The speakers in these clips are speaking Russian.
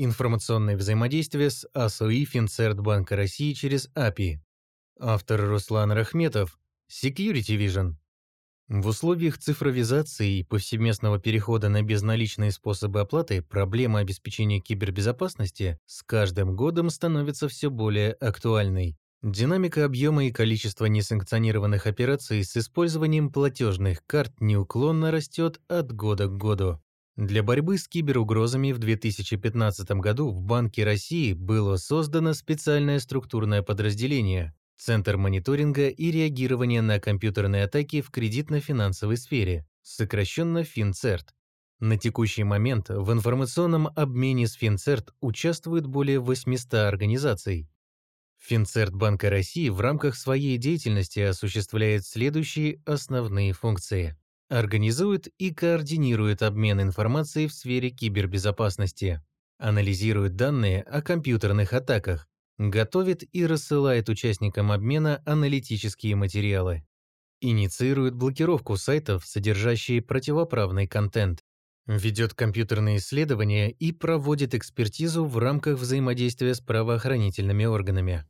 Информационное взаимодействие с АСОИ Финцертбанка России через API. Автор Руслан Рахметов. Security Vision. В условиях цифровизации и повсеместного перехода на безналичные способы оплаты проблема обеспечения кибербезопасности с каждым годом становится все более актуальной. Динамика объема и количества несанкционированных операций с использованием платежных карт неуклонно растет от года к году. Для борьбы с киберугрозами в 2015 году в Банке России было создано специальное структурное подразделение Центр мониторинга и реагирования на компьютерные атаки в кредитно-финансовой сфере, сокращенно ФинЦерт. На текущий момент в информационном обмене с ФинЦерт участвует более 800 организаций. Финцерт Банка России в рамках своей деятельности осуществляет следующие основные функции. Организует и координирует обмен информацией в сфере кибербезопасности. Анализирует данные о компьютерных атаках, готовит и рассылает участникам обмена аналитические материалы, инициирует блокировку сайтов, содержащие противоправный контент, ведет компьютерные исследования и проводит экспертизу в рамках взаимодействия с правоохранительными органами.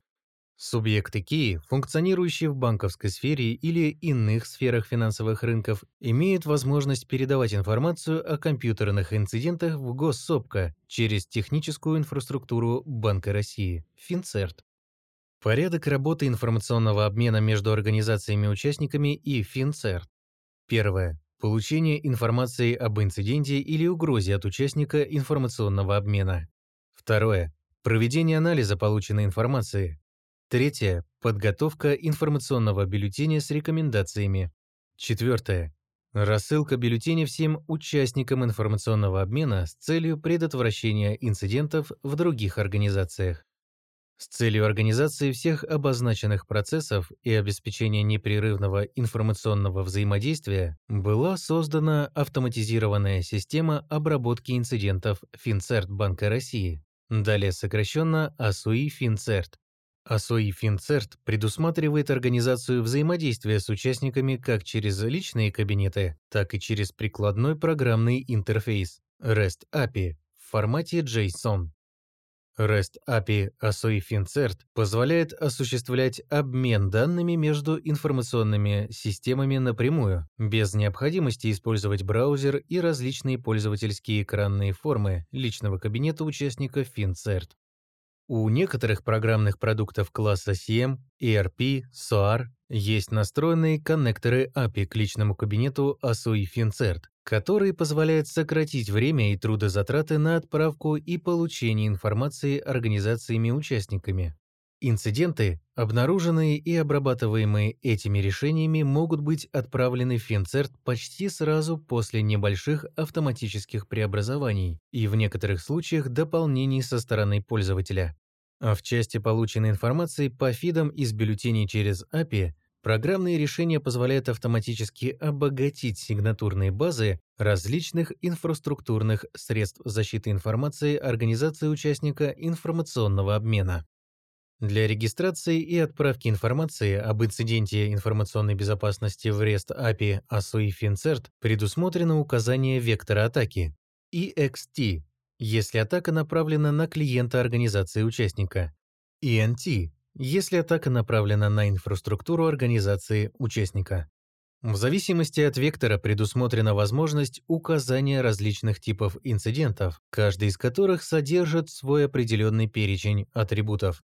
Субъекты КИИ, функционирующие в банковской сфере или иных сферах финансовых рынков, имеют возможность передавать информацию о компьютерных инцидентах в Госсопка через техническую инфраструктуру Банка России, Финцерт. Порядок работы информационного обмена между организациями-участниками и Финцерт. Первое. Получение информации об инциденте или угрозе от участника информационного обмена. Второе. Проведение анализа полученной информации, Третье – подготовка информационного бюллетеня с рекомендациями. Четвертое – рассылка бюллетеня всем участникам информационного обмена с целью предотвращения инцидентов в других организациях. С целью организации всех обозначенных процессов и обеспечения непрерывного информационного взаимодействия была создана автоматизированная система обработки инцидентов Финцерт Банка России, далее сокращенно АСУИ Финцерт, АСОИ Финцерт предусматривает организацию взаимодействия с участниками как через личные кабинеты, так и через прикладной программный интерфейс REST API в формате JSON. REST API ASOI FinCert позволяет осуществлять обмен данными между информационными системами напрямую, без необходимости использовать браузер и различные пользовательские экранные формы личного кабинета участника FinCert. У некоторых программных продуктов класса CM, ERP, SOAR есть настроенные коннекторы API к личному кабинету ASUI FinCert, которые позволяют сократить время и трудозатраты на отправку и получение информации организациями-участниками. Инциденты, обнаруженные и обрабатываемые этими решениями, могут быть отправлены в FinCert почти сразу после небольших автоматических преобразований и в некоторых случаях дополнений со стороны пользователя. А в части полученной информации по фидам из бюллетеней через API программные решения позволяют автоматически обогатить сигнатурные базы различных инфраструктурных средств защиты информации организации участника информационного обмена. Для регистрации и отправки информации об инциденте информационной безопасности в REST API ASUI FinCert предусмотрено указание вектора атаки EXT, если атака направлена на клиента организации участника, ENT, если атака направлена на инфраструктуру организации участника. В зависимости от вектора предусмотрена возможность указания различных типов инцидентов, каждый из которых содержит свой определенный перечень атрибутов.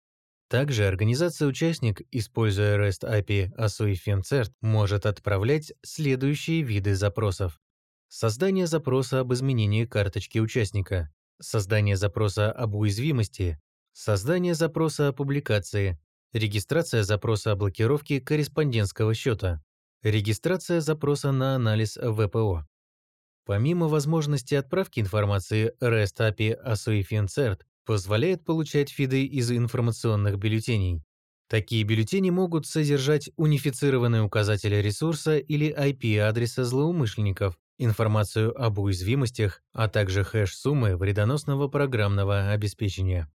Также организация-участник, используя REST API ASUI FinCert, может отправлять следующие виды запросов. Создание запроса об изменении карточки участника, создание запроса об уязвимости, создание запроса о публикации, регистрация запроса о блокировке корреспондентского счета, регистрация запроса на анализ ВПО. Помимо возможности отправки информации, REST API ASUI FinCert позволяет получать фиды из информационных бюллетеней. Такие бюллетени могут содержать унифицированные указатели ресурса или IP-адреса злоумышленников, информацию об уязвимостях, а также хэш-суммы вредоносного программного обеспечения.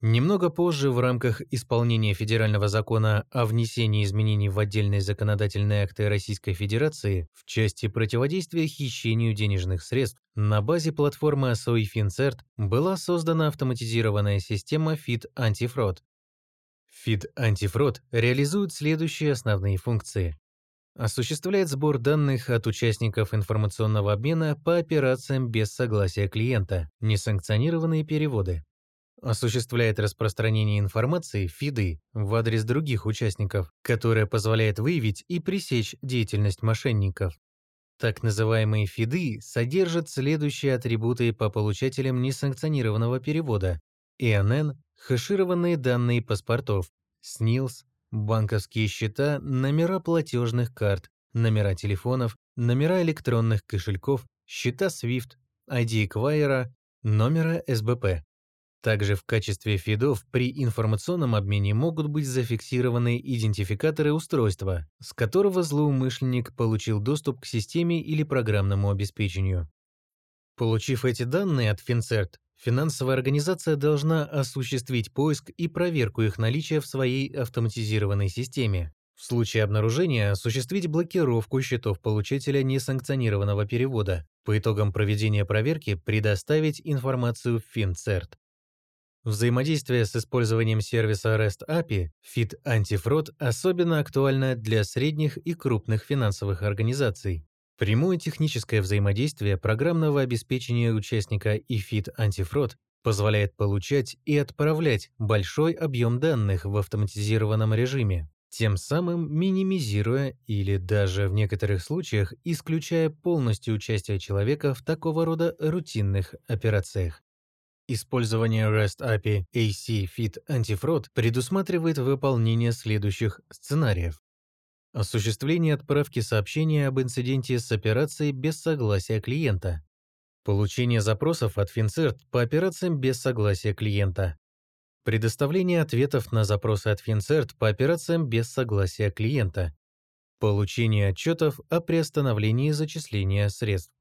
Немного позже в рамках исполнения федерального закона о внесении изменений в отдельные законодательные акты Российской Федерации в части противодействия хищению денежных средств на базе платформы ASOI FinCert была создана автоматизированная система FIT Антифрод. FIT Антифрод реализует следующие основные функции. Осуществляет сбор данных от участников информационного обмена по операциям без согласия клиента, несанкционированные переводы, осуществляет распространение информации ФИДы в адрес других участников, которая позволяет выявить и пресечь деятельность мошенников. Так называемые ФИДы содержат следующие атрибуты по получателям несанкционированного перевода. ИНН, хэшированные данные паспортов, СНИЛС, банковские счета, номера платежных карт, номера телефонов, номера электронных кошельков, счета SWIFT, ID эквайера, номера СБП. Также в качестве фидов при информационном обмене могут быть зафиксированы идентификаторы устройства, с которого злоумышленник получил доступ к системе или программному обеспечению. Получив эти данные от FinCert, финансовая организация должна осуществить поиск и проверку их наличия в своей автоматизированной системе. В случае обнаружения осуществить блокировку счетов получателя несанкционированного перевода. По итогам проведения проверки предоставить информацию в FinCert. Взаимодействие с использованием сервиса REST API FIT Antifraud особенно актуально для средних и крупных финансовых организаций. Прямое техническое взаимодействие программного обеспечения участника и FIT Antifraud позволяет получать и отправлять большой объем данных в автоматизированном режиме, тем самым минимизируя или даже в некоторых случаях исключая полностью участие человека в такого рода рутинных операциях. Использование REST API AC Fit Antifraud предусматривает выполнение следующих сценариев. Осуществление отправки сообщения об инциденте с операцией без согласия клиента. Получение запросов от FinCert по операциям без согласия клиента. Предоставление ответов на запросы от FinCert по операциям без согласия клиента. Получение отчетов о приостановлении зачисления средств.